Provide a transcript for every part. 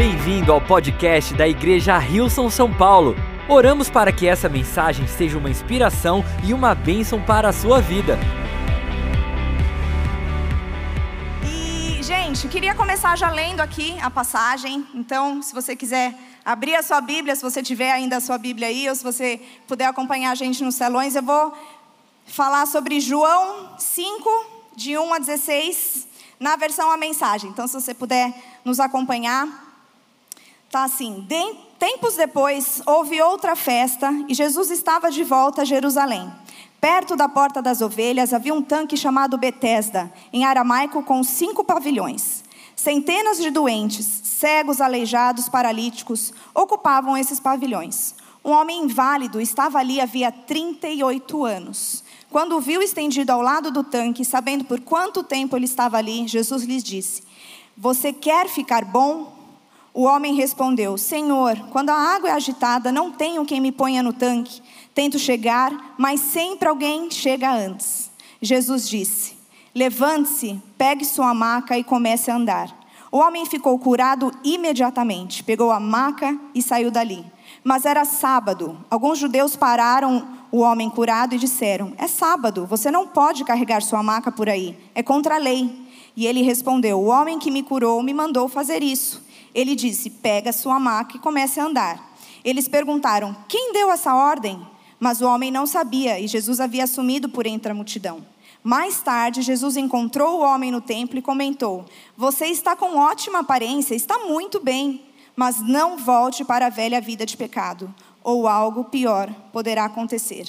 Bem-vindo ao podcast da Igreja Rilson São Paulo. Oramos para que essa mensagem seja uma inspiração e uma bênção para a sua vida. E, gente, queria começar já lendo aqui a passagem. Então, se você quiser abrir a sua Bíblia, se você tiver ainda a sua Bíblia aí, ou se você puder acompanhar a gente nos telões, eu vou falar sobre João 5, de 1 a 16, na versão a mensagem. Então, se você puder nos acompanhar, tá assim: Tempos depois, houve outra festa e Jesus estava de volta a Jerusalém. Perto da porta das ovelhas havia um tanque chamado Betesda, em aramaico com cinco pavilhões. Centenas de doentes, cegos, aleijados, paralíticos ocupavam esses pavilhões. Um homem inválido estava ali havia 38 anos. Quando o viu estendido ao lado do tanque, sabendo por quanto tempo ele estava ali, Jesus lhes disse: Você quer ficar bom? O homem respondeu: Senhor, quando a água é agitada, não tenho quem me ponha no tanque. Tento chegar, mas sempre alguém chega antes. Jesus disse: Levante-se, pegue sua maca e comece a andar. O homem ficou curado imediatamente, pegou a maca e saiu dali. Mas era sábado. Alguns judeus pararam o homem curado e disseram: É sábado, você não pode carregar sua maca por aí, é contra a lei. E ele respondeu: O homem que me curou me mandou fazer isso. Ele disse: Pega sua maca e comece a andar. Eles perguntaram: Quem deu essa ordem? Mas o homem não sabia e Jesus havia sumido por entre a multidão. Mais tarde, Jesus encontrou o homem no templo e comentou: Você está com ótima aparência, está muito bem, mas não volte para a velha vida de pecado ou algo pior poderá acontecer.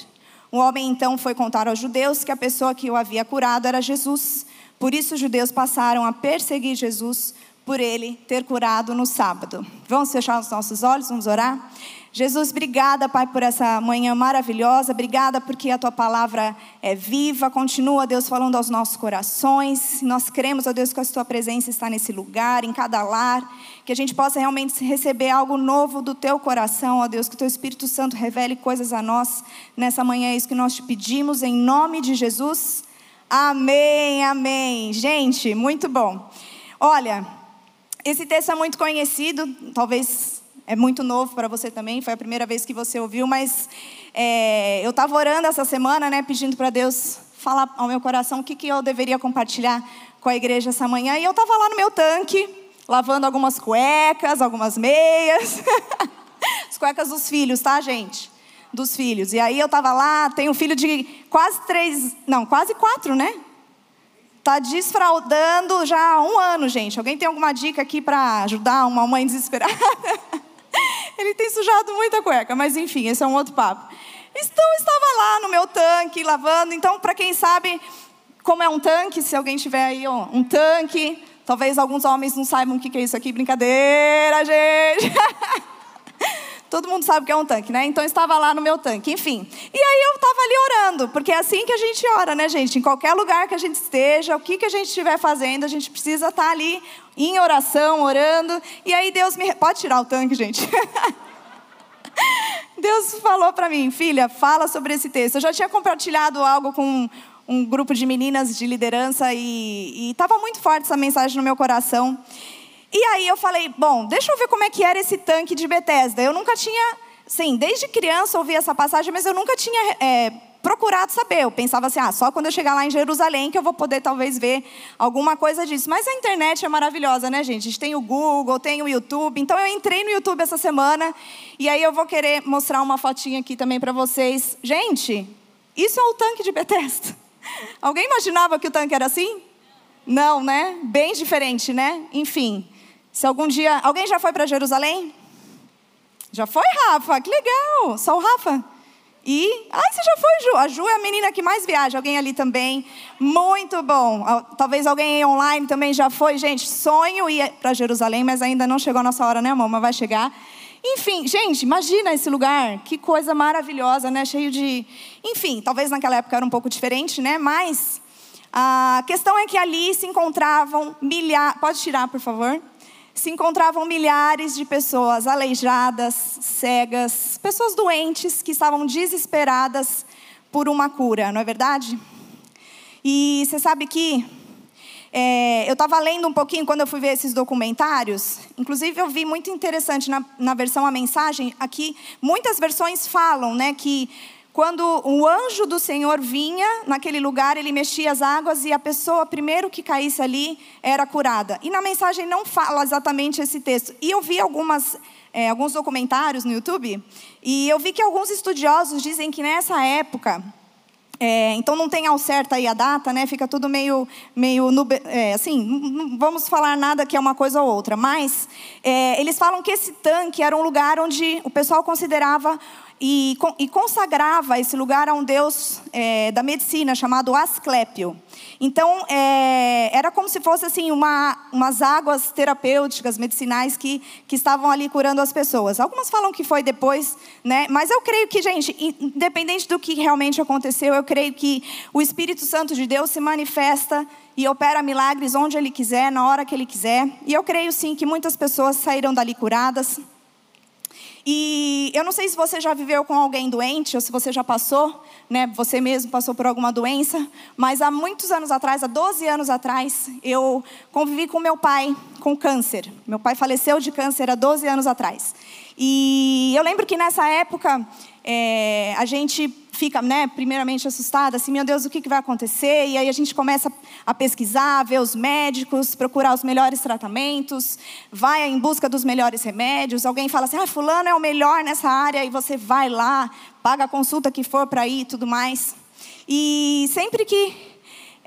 O homem então foi contar aos judeus que a pessoa que o havia curado era Jesus. Por isso os judeus passaram a perseguir Jesus por ele ter curado no sábado. Vamos fechar os nossos olhos, vamos orar? Jesus, obrigada, Pai, por essa manhã maravilhosa. Obrigada porque a tua palavra é viva. Continua, Deus, falando aos nossos corações. Nós cremos, ó Deus, que a tua presença está nesse lugar, em cada lar. Que a gente possa realmente receber algo novo do teu coração, ó Deus. Que o teu Espírito Santo revele coisas a nós nessa manhã. É isso que nós te pedimos, em nome de Jesus. Amém, amém. Gente, muito bom. Olha, esse texto é muito conhecido, talvez é muito novo para você também, foi a primeira vez que você ouviu, mas é, eu estava orando essa semana, né, pedindo para Deus falar ao meu coração o que, que eu deveria compartilhar com a igreja essa manhã, e eu estava lá no meu tanque, lavando algumas cuecas, algumas meias, as cuecas dos filhos, tá, gente? Dos filhos. E aí eu estava lá, tenho um filho de quase três, não, quase quatro, né? Tá desfraudando já há um ano, gente. Alguém tem alguma dica aqui para ajudar uma mãe desesperada? Ele tem sujado muita cueca, mas enfim, esse é um outro papo. Então, estava lá no meu tanque, lavando. Então, para quem sabe como é um tanque, se alguém tiver aí ó, um tanque, talvez alguns homens não saibam o que é isso aqui. Brincadeira, gente! Todo mundo sabe que é um tanque, né? Então estava lá no meu tanque, enfim. E aí eu estava ali orando, porque é assim que a gente ora, né, gente? Em qualquer lugar que a gente esteja, o que, que a gente estiver fazendo, a gente precisa estar ali em oração, orando. E aí Deus me. Pode tirar o tanque, gente. Deus falou para mim, filha, fala sobre esse texto. Eu já tinha compartilhado algo com um grupo de meninas de liderança e estava muito forte essa mensagem no meu coração. E aí eu falei, bom, deixa eu ver como é que era esse tanque de Bethesda. Eu nunca tinha, sim, desde criança ouvi essa passagem, mas eu nunca tinha é, procurado saber. Eu pensava assim, ah, só quando eu chegar lá em Jerusalém que eu vou poder talvez ver alguma coisa disso. Mas a internet é maravilhosa, né, gente? A gente tem o Google, tem o YouTube. Então eu entrei no YouTube essa semana e aí eu vou querer mostrar uma fotinha aqui também para vocês. Gente, isso é o tanque de Bethesda. Alguém imaginava que o tanque era assim? Não, né? Bem diferente, né? Enfim. Se algum dia. Alguém já foi para Jerusalém? Já foi, Rafa? Que legal! Só o Rafa? E. Ai, você já foi, Ju? A Ju é a menina que mais viaja. Alguém ali também? Muito bom. Talvez alguém online também já foi. Gente, sonho ir para Jerusalém, mas ainda não chegou a nossa hora, né, amor? Mas vai chegar. Enfim, gente, imagina esse lugar. Que coisa maravilhosa, né? Cheio de. Enfim, talvez naquela época era um pouco diferente, né? Mas. A questão é que ali se encontravam milhares. Pode tirar, por favor? Se encontravam milhares de pessoas aleijadas, cegas, pessoas doentes que estavam desesperadas por uma cura, não é verdade? E você sabe que é, eu estava lendo um pouquinho quando eu fui ver esses documentários. Inclusive, eu vi muito interessante na, na versão A Mensagem. Aqui, muitas versões falam né, que quando o anjo do Senhor vinha naquele lugar, ele mexia as águas e a pessoa, primeiro que caísse ali, era curada. E na mensagem não fala exatamente esse texto. E eu vi algumas, é, alguns documentários no YouTube e eu vi que alguns estudiosos dizem que nessa época é, então não tem ao certo aí a data, né? Fica tudo meio, meio é, assim, não vamos falar nada que é uma coisa ou outra. Mas é, eles falam que esse tanque era um lugar onde o pessoal considerava e, e consagrava esse lugar a um deus é, da medicina chamado Asclépio. Então, é, era como se fosse assim uma, umas águas terapêuticas, medicinais que, que estavam ali curando as pessoas. Algumas falam que foi depois, né? mas eu creio que, gente, independente do que realmente aconteceu, eu creio que o Espírito Santo de Deus se manifesta e opera milagres onde Ele quiser, na hora que Ele quiser. E eu creio sim que muitas pessoas saíram dali curadas. E eu não sei se você já viveu com alguém doente ou se você já passou, né? Você mesmo passou por alguma doença, mas há muitos anos atrás, há 12 anos atrás, eu convivi com meu pai com câncer. Meu pai faleceu de câncer há 12 anos atrás. E eu lembro que nessa época é, a gente fica, né, primeiramente assustada, assim, meu Deus, o que, que vai acontecer? E aí a gente começa a pesquisar, ver os médicos, procurar os melhores tratamentos, vai em busca dos melhores remédios. Alguém fala assim, ah, fulano é o melhor nessa área, e você vai lá, paga a consulta que for para ir e tudo mais. E sempre que.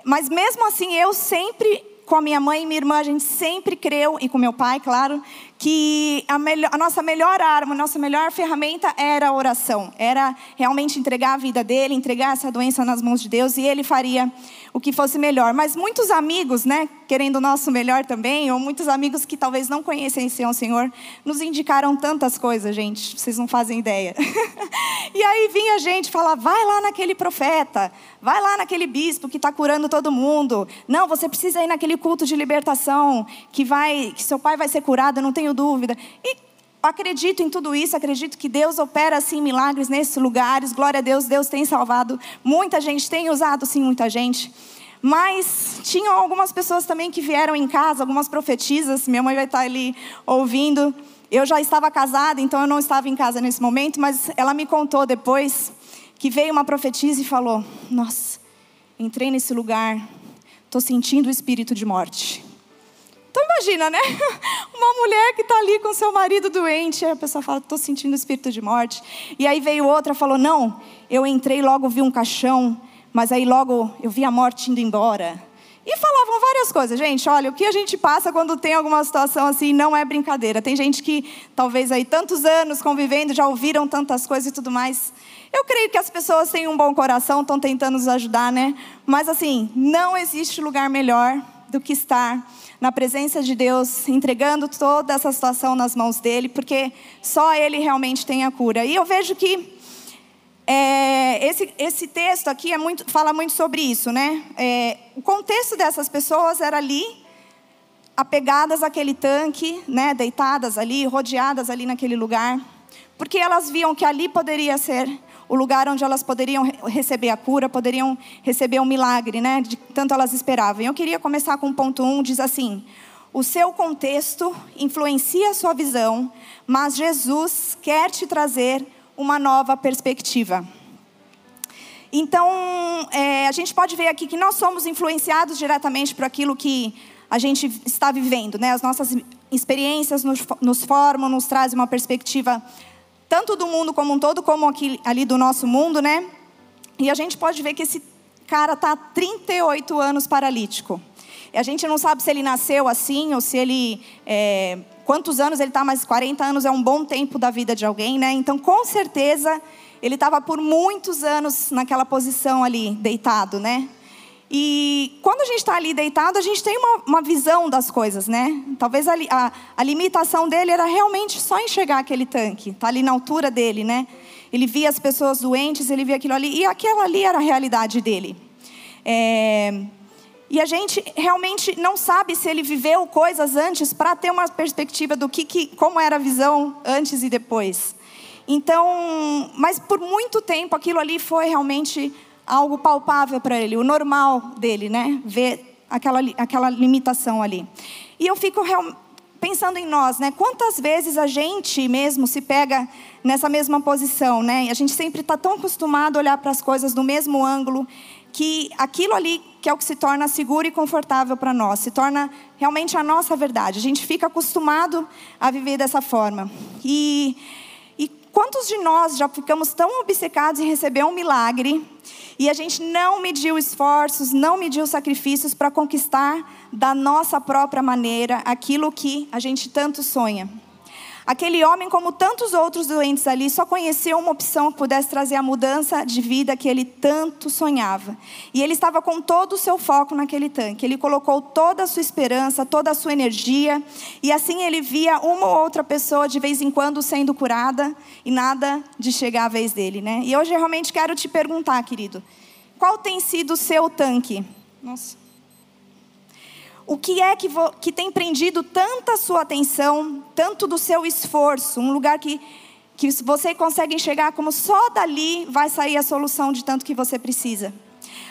Mas mesmo assim, eu sempre com a minha mãe e minha irmã, a gente sempre creu, e com meu pai, claro, que a, melhor, a, nossa melhor arma, a nossa melhor ferramenta era a oração. Era realmente entregar a vida dele, entregar essa doença nas mãos de Deus, e ele faria o que fosse melhor. Mas muitos amigos, né, querendo o nosso melhor também, ou muitos amigos que talvez não conhecessem o Senhor, nos indicaram tantas coisas, gente, vocês não fazem ideia. e aí vinha a gente falar: vai lá naquele profeta, vai lá naquele bispo que está curando todo mundo. Não, você precisa ir naquele culto de libertação, que vai, que seu pai vai ser curado, não tenho dúvida. E acredito em tudo isso, acredito que Deus opera assim milagres nesses lugares. Glória a Deus, Deus tem salvado muita gente, tem usado sim muita gente. Mas tinham algumas pessoas também que vieram em casa, algumas profetisas. Minha mãe vai estar ali ouvindo. Eu já estava casada, então eu não estava em casa nesse momento, mas ela me contou depois que veio uma profetisa e falou: Nossa, entrei nesse lugar, estou sentindo o espírito de morte. Então imagina, né? Uma mulher que está ali com seu marido doente, aí a pessoa fala, estou sentindo espírito de morte. E aí veio outra falou, não, eu entrei logo vi um caixão, mas aí logo eu vi a morte indo embora. E falavam várias coisas, gente. Olha, o que a gente passa quando tem alguma situação assim não é brincadeira. Tem gente que talvez aí tantos anos convivendo já ouviram tantas coisas e tudo mais. Eu creio que as pessoas têm um bom coração, estão tentando nos ajudar, né? Mas assim, não existe lugar melhor do que estar na presença de Deus, entregando toda essa situação nas mãos dele, porque só ele realmente tem a cura. E eu vejo que é, esse, esse texto aqui é muito, fala muito sobre isso, né? É, o contexto dessas pessoas era ali, apegadas àquele tanque, né? Deitadas ali, rodeadas ali naquele lugar, porque elas viam que ali poderia ser o lugar onde elas poderiam receber a cura, poderiam receber um milagre, né? De tanto elas esperavam. Eu queria começar com o ponto 1, um, diz assim: o seu contexto influencia a sua visão, mas Jesus quer te trazer uma nova perspectiva. Então, é, a gente pode ver aqui que nós somos influenciados diretamente por aquilo que a gente está vivendo, né? As nossas experiências nos, nos formam, nos trazem uma perspectiva tanto do mundo como um todo, como aqui, ali do nosso mundo, né? E a gente pode ver que esse cara está há 38 anos paralítico. E a gente não sabe se ele nasceu assim ou se ele. É, quantos anos ele está, mas 40 anos é um bom tempo da vida de alguém, né? Então, com certeza, ele estava por muitos anos naquela posição ali, deitado, né? E quando a gente está ali deitado, a gente tem uma, uma, visão das coisas, né? Talvez a, a, a, limitação dele era realmente só enxergar aquele tanque, tá ali na altura dele, né? Ele via as pessoas doentes, ele via aquilo ali, e aquela ali era a realidade dele. É, e a gente realmente não sabe se ele viveu coisas antes para ter uma perspectiva do que, que, como era a visão antes e depois. Então, mas por muito tempo aquilo ali foi realmente algo palpável para ele, o normal dele, né? Ver aquela, aquela limitação ali. E eu fico real, pensando em nós, né? Quantas vezes a gente mesmo se pega nessa mesma posição, né? A gente sempre está tão acostumado a olhar para as coisas do mesmo ângulo que aquilo ali que é o que se torna seguro e confortável para nós, se torna realmente a nossa verdade. A gente fica acostumado a viver dessa forma. E, quantos de nós já ficamos tão obcecados em receber um milagre e a gente não mediu esforços, não mediu sacrifícios para conquistar da nossa própria maneira aquilo que a gente tanto sonha. Aquele homem, como tantos outros doentes ali, só conheceu uma opção que pudesse trazer a mudança de vida que ele tanto sonhava. E ele estava com todo o seu foco naquele tanque. Ele colocou toda a sua esperança, toda a sua energia. E assim ele via uma ou outra pessoa de vez em quando sendo curada e nada de chegar a vez dele, né? E hoje eu realmente quero te perguntar, querido, qual tem sido o seu tanque? Nossa. O que é que, que tem prendido tanta sua atenção, tanto do seu esforço, um lugar que, que você consegue enxergar como só dali vai sair a solução de tanto que você precisa?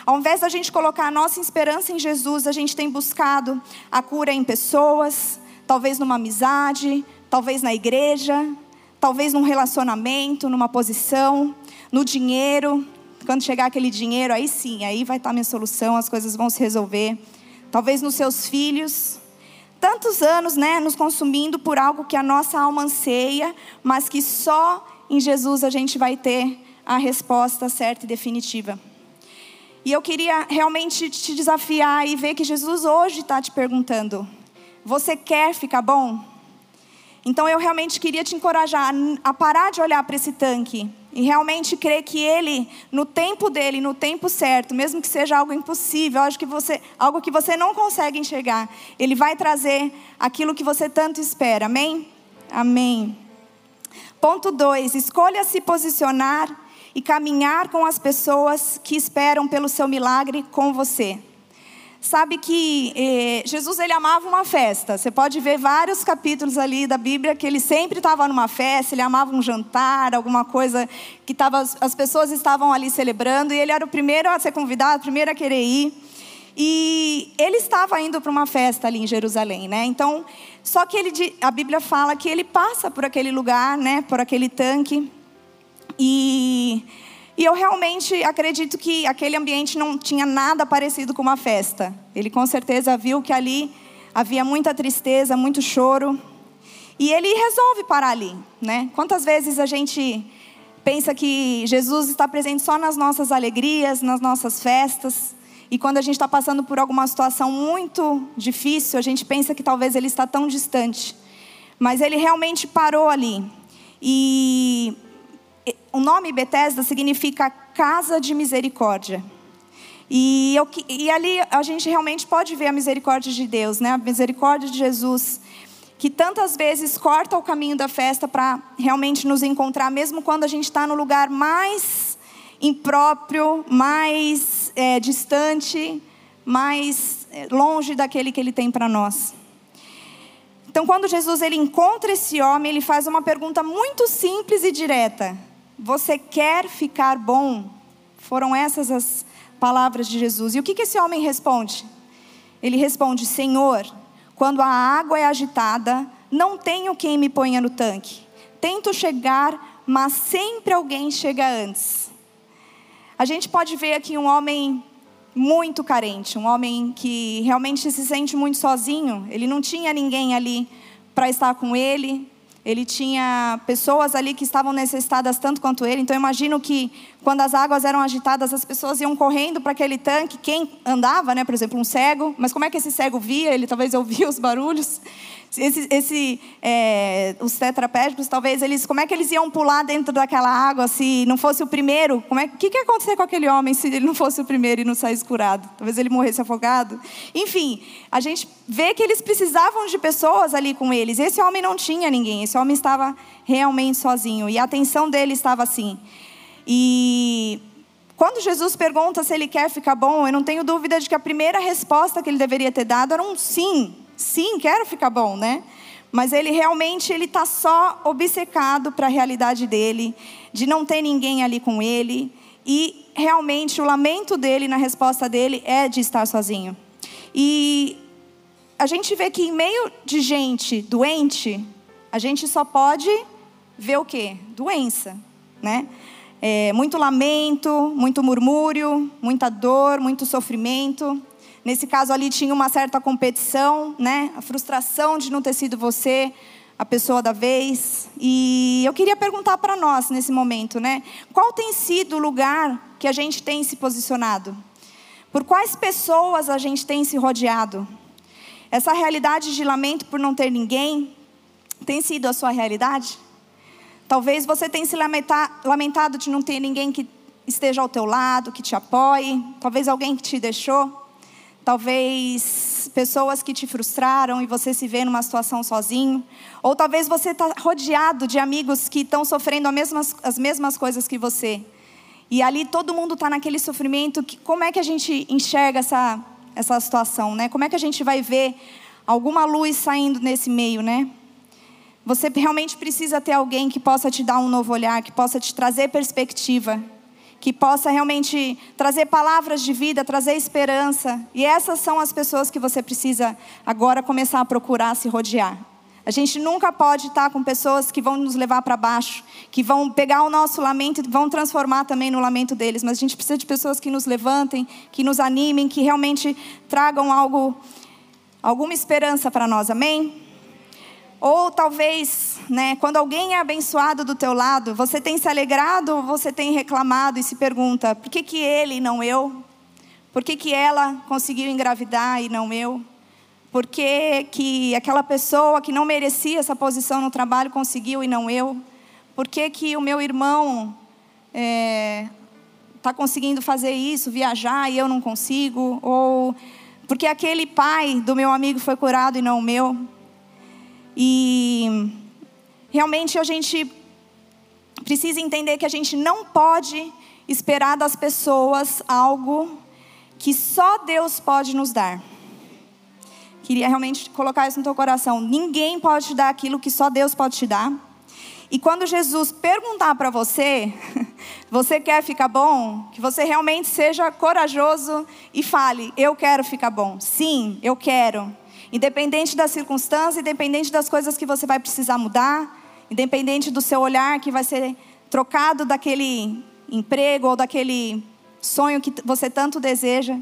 Ao invés da gente colocar a nossa esperança em Jesus, a gente tem buscado a cura em pessoas, talvez numa amizade, talvez na igreja, talvez num relacionamento, numa posição, no dinheiro. Quando chegar aquele dinheiro, aí sim, aí vai estar minha solução, as coisas vão se resolver talvez nos seus filhos. Tantos anos, né, nos consumindo por algo que a nossa alma anseia, mas que só em Jesus a gente vai ter a resposta certa e definitiva. E eu queria realmente te desafiar e ver que Jesus hoje está te perguntando: você quer ficar bom? Então eu realmente queria te encorajar a parar de olhar para esse tanque e realmente crer que Ele, no tempo dele, no tempo certo, mesmo que seja algo impossível, algo que você, algo que você não consegue enxergar, Ele vai trazer aquilo que você tanto espera. Amém? Amém. Ponto 2: escolha se posicionar e caminhar com as pessoas que esperam pelo seu milagre com você. Sabe que eh, Jesus ele amava uma festa. Você pode ver vários capítulos ali da Bíblia que ele sempre estava numa festa, ele amava um jantar, alguma coisa que tava, as pessoas estavam ali celebrando e ele era o primeiro a ser convidado, o primeiro a querer ir. E ele estava indo para uma festa ali em Jerusalém, né? Então, só que ele, a Bíblia fala que ele passa por aquele lugar, né? Por aquele tanque e e eu realmente acredito que aquele ambiente não tinha nada parecido com uma festa. Ele com certeza viu que ali havia muita tristeza, muito choro. E ele resolve parar ali, né? Quantas vezes a gente pensa que Jesus está presente só nas nossas alegrias, nas nossas festas, e quando a gente está passando por alguma situação muito difícil, a gente pensa que talvez ele está tão distante. Mas ele realmente parou ali. E o nome Betesda significa casa de misericórdia. E, eu, e, ali a gente realmente pode ver a misericórdia de Deus, né? a misericórdia de Jesus, que tantas vezes corta o caminho da festa para realmente nos encontrar, mesmo quando a gente está no lugar mais impróprio, mais é, distante, mais é, longe daquele que Ele tem para nós. Então, quando Jesus ele encontra esse homem, ele faz uma pergunta muito simples e direta. Você quer ficar bom? Foram essas as palavras de Jesus. E o que, esse homem responde? Ele responde: Senhor, quando a água é agitada, não tenho quem me ponha no tanque. Tento chegar, mas sempre alguém chega antes. A gente pode ver aqui um homem muito carente, um homem que realmente se sente muito sozinho. Ele não tinha ninguém ali para estar com ele, ele tinha pessoas ali que estavam necessitadas tanto quanto ele. Então, imagino que quando as águas eram agitadas, as pessoas iam correndo para aquele tanque. Quem andava, né? por exemplo, um cego. Mas como é que esse cego via? Ele talvez ouvia os barulhos. Esse, esse é, os tetrapédicos, talvez eles, como é que eles iam pular dentro daquela água se não fosse o primeiro? Como é, que, que ia acontecer com aquele homem se ele não fosse o primeiro e não saísse curado? Talvez ele morresse afogado. Enfim, a gente vê que eles precisavam de pessoas ali com eles. Esse homem não tinha ninguém. Esse homem estava realmente sozinho e a atenção dele estava assim. E quando Jesus pergunta se ele quer ficar bom, eu não tenho dúvida de que a primeira resposta que ele deveria ter dado era um sim. Sim, quero ficar bom, né? Mas ele realmente ele está só obcecado para a realidade dele, de não ter ninguém ali com ele. E realmente o lamento dele na resposta dele é de estar sozinho. E a gente vê que em meio de gente doente, a gente só pode ver o quê? Doença, né? É, muito lamento, muito murmúrio, muita dor, muito sofrimento. Nesse caso ali tinha uma certa competição, né? A frustração de não ter sido você a pessoa da vez. E eu queria perguntar para nós nesse momento, né? Qual tem sido o lugar que a gente tem se posicionado? Por quais pessoas a gente tem se rodeado? Essa realidade de lamento por não ter ninguém tem sido a sua realidade? Talvez você tenha se lamentado de não ter ninguém que esteja ao teu lado, que te apoie, talvez alguém que te deixou. Talvez pessoas que te frustraram e você se vê numa situação sozinho. Ou talvez você está rodeado de amigos que estão sofrendo as mesmas, as mesmas coisas que você. E ali todo mundo está naquele sofrimento. Que, como é que a gente enxerga essa, essa situação? Né? Como é que a gente vai ver alguma luz saindo nesse meio? Né? Você realmente precisa ter alguém que possa te dar um novo olhar, que possa te trazer perspectiva que possa realmente trazer palavras de vida, trazer esperança. E essas são as pessoas que você precisa agora começar a procurar se rodear. A gente nunca pode estar com pessoas que vão nos levar para baixo, que vão pegar o nosso lamento e vão transformar também no lamento deles. Mas a gente precisa de pessoas que nos levantem, que nos animem, que realmente tragam algo, alguma esperança para nós. Amém? Ou talvez, né, quando alguém é abençoado do teu lado, você tem se alegrado ou você tem reclamado e se pergunta: por que, que ele e não eu? Por que, que ela conseguiu engravidar e não eu? Por que, que aquela pessoa que não merecia essa posição no trabalho conseguiu e não eu? Por que, que o meu irmão está é, tá conseguindo fazer isso, viajar e eu não consigo? Ou porque aquele pai do meu amigo foi curado e não o meu? E realmente a gente precisa entender que a gente não pode esperar das pessoas algo que só Deus pode nos dar. Queria realmente colocar isso no teu coração. Ninguém pode te dar aquilo que só Deus pode te dar. E quando Jesus perguntar para você, você quer ficar bom? Que você realmente seja corajoso e fale: Eu quero ficar bom. Sim, eu quero. Independente da circunstância, independente das coisas que você vai precisar mudar, independente do seu olhar que vai ser trocado daquele emprego ou daquele sonho que você tanto deseja.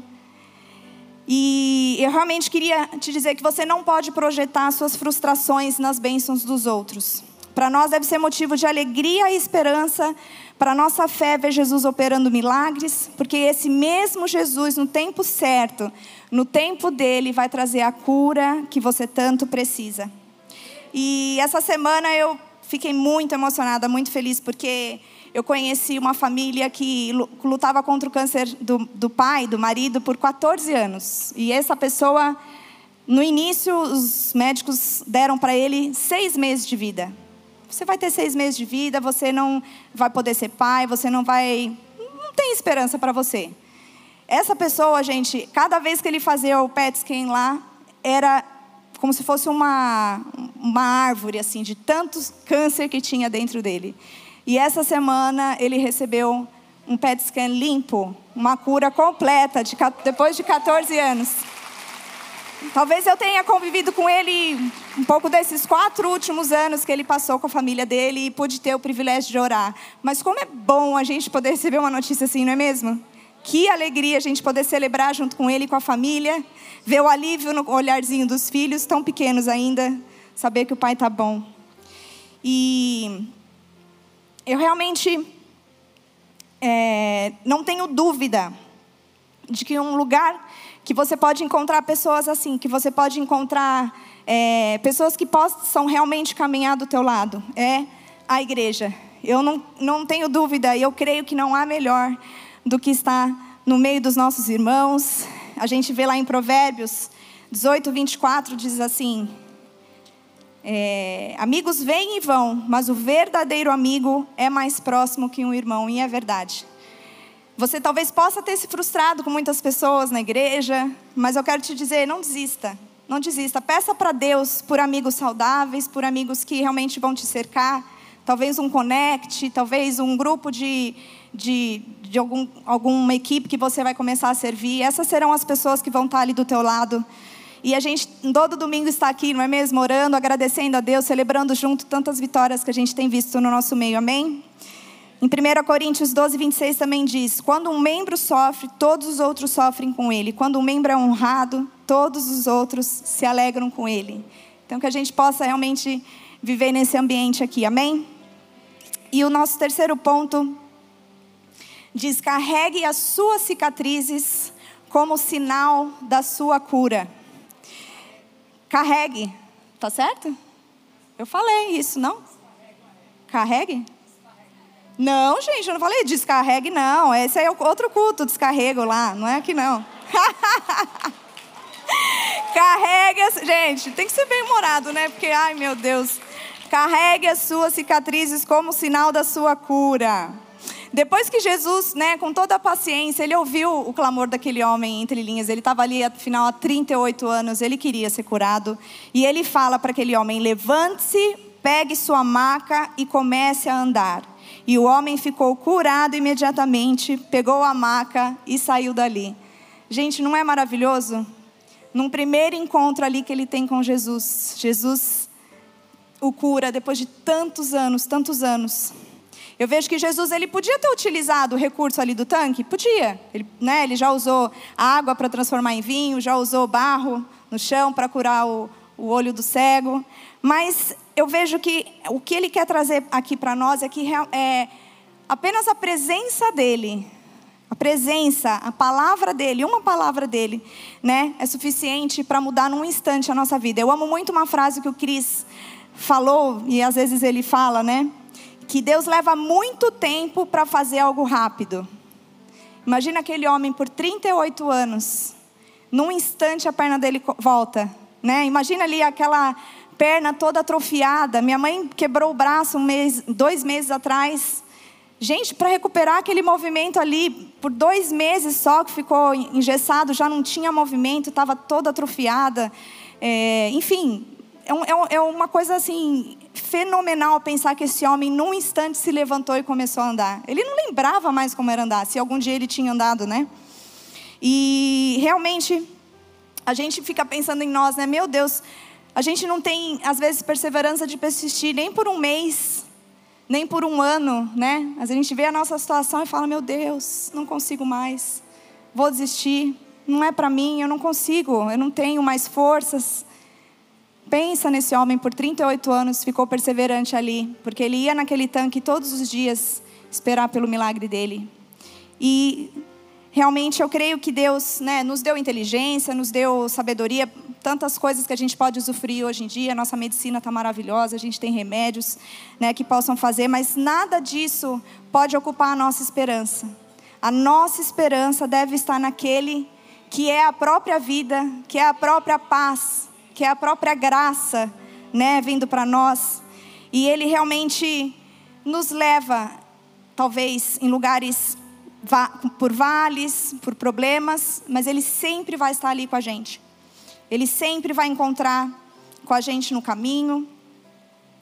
E eu realmente queria te dizer que você não pode projetar suas frustrações nas bênçãos dos outros. Para nós deve ser motivo de alegria e esperança, para nossa fé ver Jesus operando milagres, porque esse mesmo Jesus, no tempo certo, no tempo dele, vai trazer a cura que você tanto precisa. E essa semana eu fiquei muito emocionada, muito feliz, porque eu conheci uma família que lutava contra o câncer do, do pai, do marido, por 14 anos. E essa pessoa, no início, os médicos deram para ele seis meses de vida. Você vai ter seis meses de vida, você não vai poder ser pai, você não vai. Não tem esperança para você. Essa pessoa, gente, cada vez que ele fazia o PET scan lá, era como se fosse uma, uma árvore, assim, de tantos câncer que tinha dentro dele. E essa semana ele recebeu um PET scan limpo, uma cura completa, de, depois de 14 anos. Talvez eu tenha convivido com ele um pouco desses quatro últimos anos que ele passou com a família dele e pude ter o privilégio de orar. Mas como é bom a gente poder receber uma notícia assim, não é mesmo? Que alegria a gente poder celebrar junto com ele e com a família, ver o alívio no olharzinho dos filhos, tão pequenos ainda, saber que o pai está bom. E eu realmente é, não tenho dúvida de que um lugar que você pode encontrar pessoas assim, que você pode encontrar é, pessoas que possam realmente caminhar do teu lado, é a igreja. Eu não, não tenho dúvida, e eu creio que não há melhor do que está no meio dos nossos irmãos. A gente vê lá em Provérbios 18, 24, diz assim: é, Amigos vêm e vão, mas o verdadeiro amigo é mais próximo que um irmão, e é verdade. Você talvez possa ter se frustrado com muitas pessoas na igreja, mas eu quero te dizer: não desista. Não desista. Peça para Deus por amigos saudáveis, por amigos que realmente vão te cercar talvez um connect, talvez um grupo de, de, de algum, alguma equipe que você vai começar a servir. Essas serão as pessoas que vão estar ali do teu lado. E a gente todo domingo está aqui, não é mesmo? Orando, agradecendo a Deus, celebrando junto tantas vitórias que a gente tem visto no nosso meio, amém? Em 1 Coríntios 12, 26 também diz: Quando um membro sofre, todos os outros sofrem com ele. Quando um membro é honrado, todos os outros se alegram com ele. Então, que a gente possa realmente viver nesse ambiente aqui, amém? E o nosso terceiro ponto diz: carregue as suas cicatrizes como sinal da sua cura. Carregue, tá certo? Eu falei isso, não? Carregue? Não, gente, eu não falei descarregue, não. Esse é outro culto, descarrego lá, não é aqui não. Carregue, gente, tem que ser bem humorado, né? Porque, ai meu Deus. Carregue as suas cicatrizes como sinal da sua cura. Depois que Jesus, né, com toda a paciência, ele ouviu o clamor daquele homem entre linhas, ele estava ali, afinal, há 38 anos, ele queria ser curado. E ele fala para aquele homem: levante-se, pegue sua maca e comece a andar. E o homem ficou curado imediatamente, pegou a maca e saiu dali. Gente, não é maravilhoso? Num primeiro encontro ali que ele tem com Jesus, Jesus o cura depois de tantos anos, tantos anos. Eu vejo que Jesus ele podia ter utilizado o recurso ali do tanque, podia. Ele, né, ele já usou água para transformar em vinho, já usou barro no chão para curar o, o olho do cego. Mas eu vejo que o que ele quer trazer aqui para nós é que é apenas a presença dele, a presença, a palavra dele, uma palavra dele, né, é suficiente para mudar num instante a nossa vida. Eu amo muito uma frase que o Cris falou e às vezes ele fala, né, que Deus leva muito tempo para fazer algo rápido. Imagina aquele homem por 38 anos, num instante a perna dele volta, né? Imagina ali aquela perna toda atrofiada. Minha mãe quebrou o braço um mês, dois meses atrás. Gente, para recuperar aquele movimento ali, por dois meses só que ficou engessado, já não tinha movimento, estava toda atrofiada. É, enfim, é, um, é, uma coisa assim fenomenal pensar que esse homem, num instante, se levantou e começou a andar. Ele não lembrava mais como era andar, se algum dia ele tinha andado, né? E realmente, a gente fica pensando em nós, né? Meu Deus, a gente não tem, às vezes, perseverança de persistir nem por um mês, nem por um ano, né? Mas a gente vê a nossa situação e fala: Meu Deus, não consigo mais, vou desistir, não é para mim, eu não consigo, eu não tenho mais forças. Pensa nesse homem por 38 anos, ficou perseverante ali, porque ele ia naquele tanque todos os dias esperar pelo milagre dele. E realmente eu creio que Deus né, nos deu inteligência, nos deu sabedoria tantas coisas que a gente pode usufruir hoje em dia. Nossa medicina está maravilhosa, a gente tem remédios né, que possam fazer, mas nada disso pode ocupar a nossa esperança. A nossa esperança deve estar naquele que é a própria vida, que é a própria paz, que é a própria graça, né, vindo para nós. E ele realmente nos leva, talvez, em lugares por vales, por problemas, mas ele sempre vai estar ali com a gente. Ele sempre vai encontrar com a gente no caminho,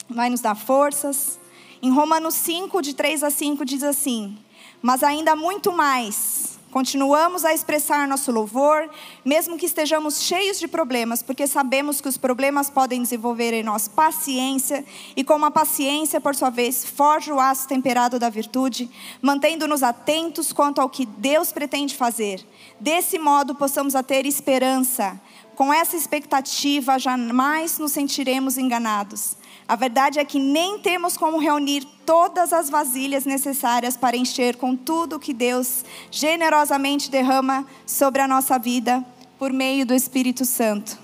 vai nos dar forças. Em Romanos 5, de 3 a 5, diz assim: Mas ainda muito mais, continuamos a expressar nosso louvor, mesmo que estejamos cheios de problemas, porque sabemos que os problemas podem desenvolver em nós paciência, e com a paciência, por sua vez, forja o aço temperado da virtude, mantendo-nos atentos quanto ao que Deus pretende fazer. Desse modo, possamos ter esperança com essa expectativa, jamais nos sentiremos enganados. A verdade é que nem temos como reunir todas as vasilhas necessárias para encher com tudo que Deus generosamente derrama sobre a nossa vida por meio do Espírito Santo.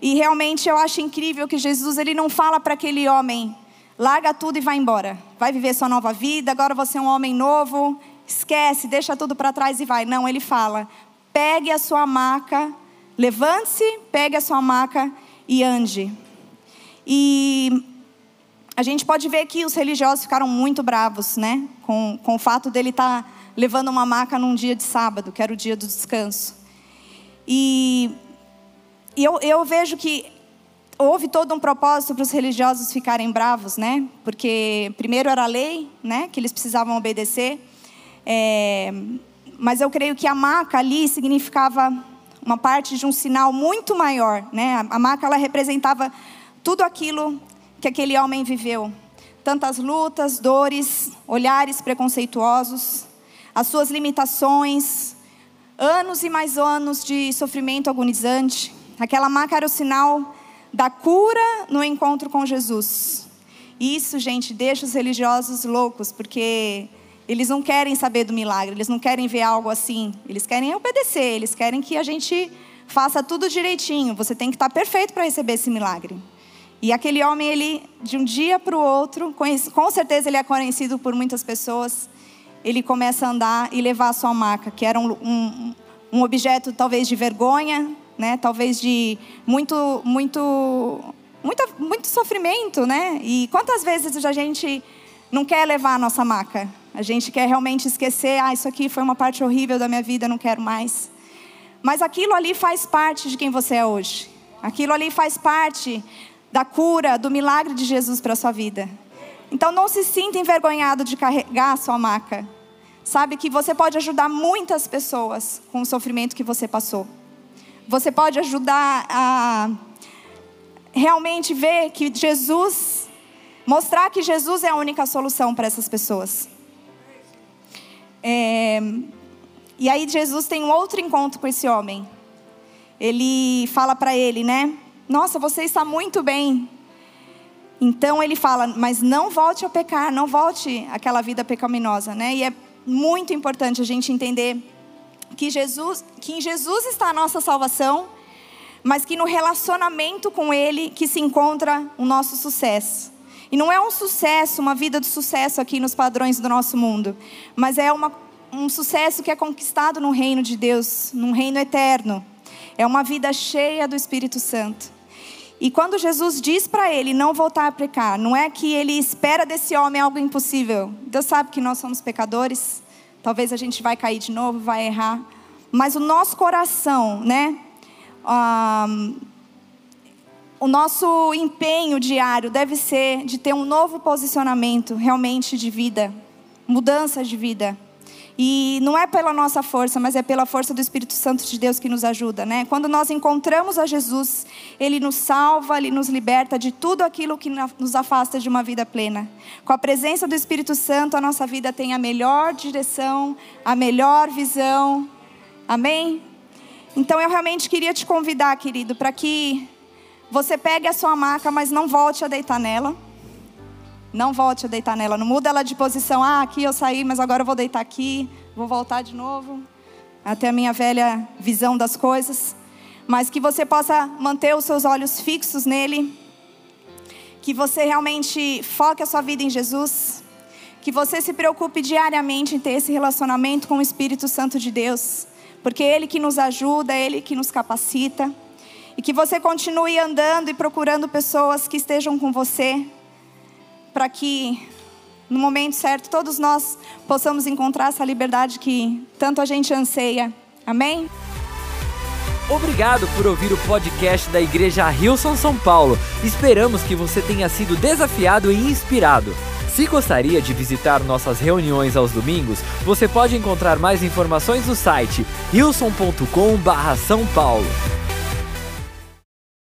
E realmente eu acho incrível que Jesus ele não fala para aquele homem: larga tudo e vai embora. Vai viver sua nova vida, agora você é um homem novo, esquece, deixa tudo para trás e vai. Não, ele fala: pegue a sua maca Levante-se, pegue a sua maca e ande. E a gente pode ver que os religiosos ficaram muito bravos, né? Com, com o fato dele estar tá levando uma maca num dia de sábado, que era o dia do descanso. E, e eu, eu vejo que houve todo um propósito para os religiosos ficarem bravos, né? Porque primeiro era a lei, né? Que eles precisavam obedecer. É, mas eu creio que a maca ali significava uma parte de um sinal muito maior, né? A maca ela representava tudo aquilo que aquele homem viveu, tantas lutas, dores, olhares preconceituosos, as suas limitações, anos e mais anos de sofrimento agonizante. Aquela maca era o sinal da cura no encontro com Jesus. Isso, gente, deixa os religiosos loucos, porque eles não querem saber do milagre, eles não querem ver algo assim. Eles querem obedecer, eles querem que a gente faça tudo direitinho. Você tem que estar perfeito para receber esse milagre. E aquele homem, ele, de um dia para o outro, com certeza ele é conhecido por muitas pessoas, ele começa a andar e levar a sua maca, que era um, um, um objeto talvez de vergonha, né? Talvez de muito, muito, muito, muito sofrimento, né? E quantas vezes a gente não quer levar a nossa maca? A gente quer realmente esquecer, ah, isso aqui foi uma parte horrível da minha vida, não quero mais. Mas aquilo ali faz parte de quem você é hoje. Aquilo ali faz parte da cura, do milagre de Jesus para a sua vida. Então não se sinta envergonhado de carregar a sua maca. Sabe que você pode ajudar muitas pessoas com o sofrimento que você passou. Você pode ajudar a realmente ver que Jesus, mostrar que Jesus é a única solução para essas pessoas. É, e aí Jesus tem um outro encontro com esse homem. Ele fala para ele, né? Nossa, você está muito bem. Então ele fala, mas não volte a pecar, não volte àquela vida pecaminosa, né? E é muito importante a gente entender que Jesus, que em Jesus está a nossa salvação, mas que no relacionamento com Ele que se encontra o nosso sucesso. E não é um sucesso, uma vida de sucesso aqui nos padrões do nosso mundo, mas é uma, um sucesso que é conquistado no reino de Deus, num reino eterno. É uma vida cheia do Espírito Santo. E quando Jesus diz para ele não voltar a pecar, não é que ele espera desse homem algo impossível. Deus sabe que nós somos pecadores. Talvez a gente vai cair de novo, vai errar. Mas o nosso coração, né? Um, o nosso empenho diário deve ser de ter um novo posicionamento realmente de vida, mudança de vida. E não é pela nossa força, mas é pela força do Espírito Santo de Deus que nos ajuda, né? Quando nós encontramos a Jesus, ele nos salva, ele nos liberta de tudo aquilo que nos afasta de uma vida plena. Com a presença do Espírito Santo, a nossa vida tem a melhor direção, a melhor visão. Amém? Então eu realmente queria te convidar, querido, para que você pegue a sua maca, mas não volte a deitar nela. Não volte a deitar nela. Não muda ela de posição. Ah, aqui eu saí, mas agora eu vou deitar aqui. Vou voltar de novo. Até a minha velha visão das coisas. Mas que você possa manter os seus olhos fixos nele. Que você realmente foque a sua vida em Jesus. Que você se preocupe diariamente em ter esse relacionamento com o Espírito Santo de Deus. Porque é Ele que nos ajuda, é Ele que nos capacita. E que você continue andando e procurando pessoas que estejam com você para que no momento certo todos nós possamos encontrar essa liberdade que tanto a gente anseia. Amém? Obrigado por ouvir o podcast da Igreja Rilson São Paulo. Esperamos que você tenha sido desafiado e inspirado. Se gostaria de visitar nossas reuniões aos domingos, você pode encontrar mais informações no site rilson.com/são paulo.